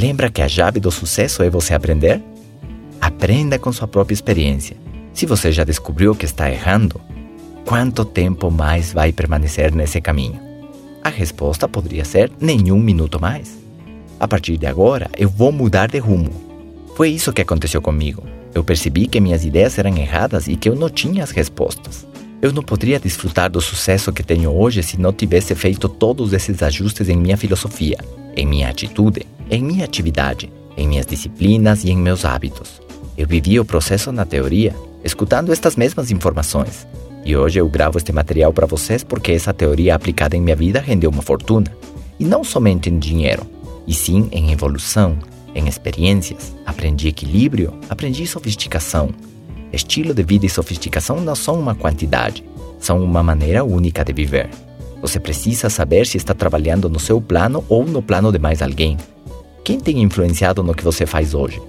Lembra que a chave do sucesso é você aprender? Aprenda com sua própria experiência. Se você já descobriu que está errando, quanto tempo mais vai permanecer nesse caminho? A resposta poderia ser nenhum minuto mais. A partir de agora, eu vou mudar de rumo. Foi isso que aconteceu comigo. Eu percebi que minhas ideias eram erradas e que eu não tinha as respostas. Eu não poderia desfrutar do sucesso que tenho hoje se não tivesse feito todos esses ajustes em minha filosofia, em minha atitude, em minha atividade, em minhas disciplinas e em meus hábitos. Eu vivi o processo na teoria, escutando estas mesmas informações. E hoje eu gravo este material para vocês porque essa teoria aplicada em minha vida rendeu uma fortuna. E não somente em dinheiro, e sim em evolução, em experiências. Aprendi equilíbrio, aprendi sofisticação. Estilo de vida e sofisticação não são uma quantidade, são uma maneira única de viver. Você precisa saber se está trabalhando no seu plano ou no plano de mais alguém. Quem tem influenciado no que você faz hoje?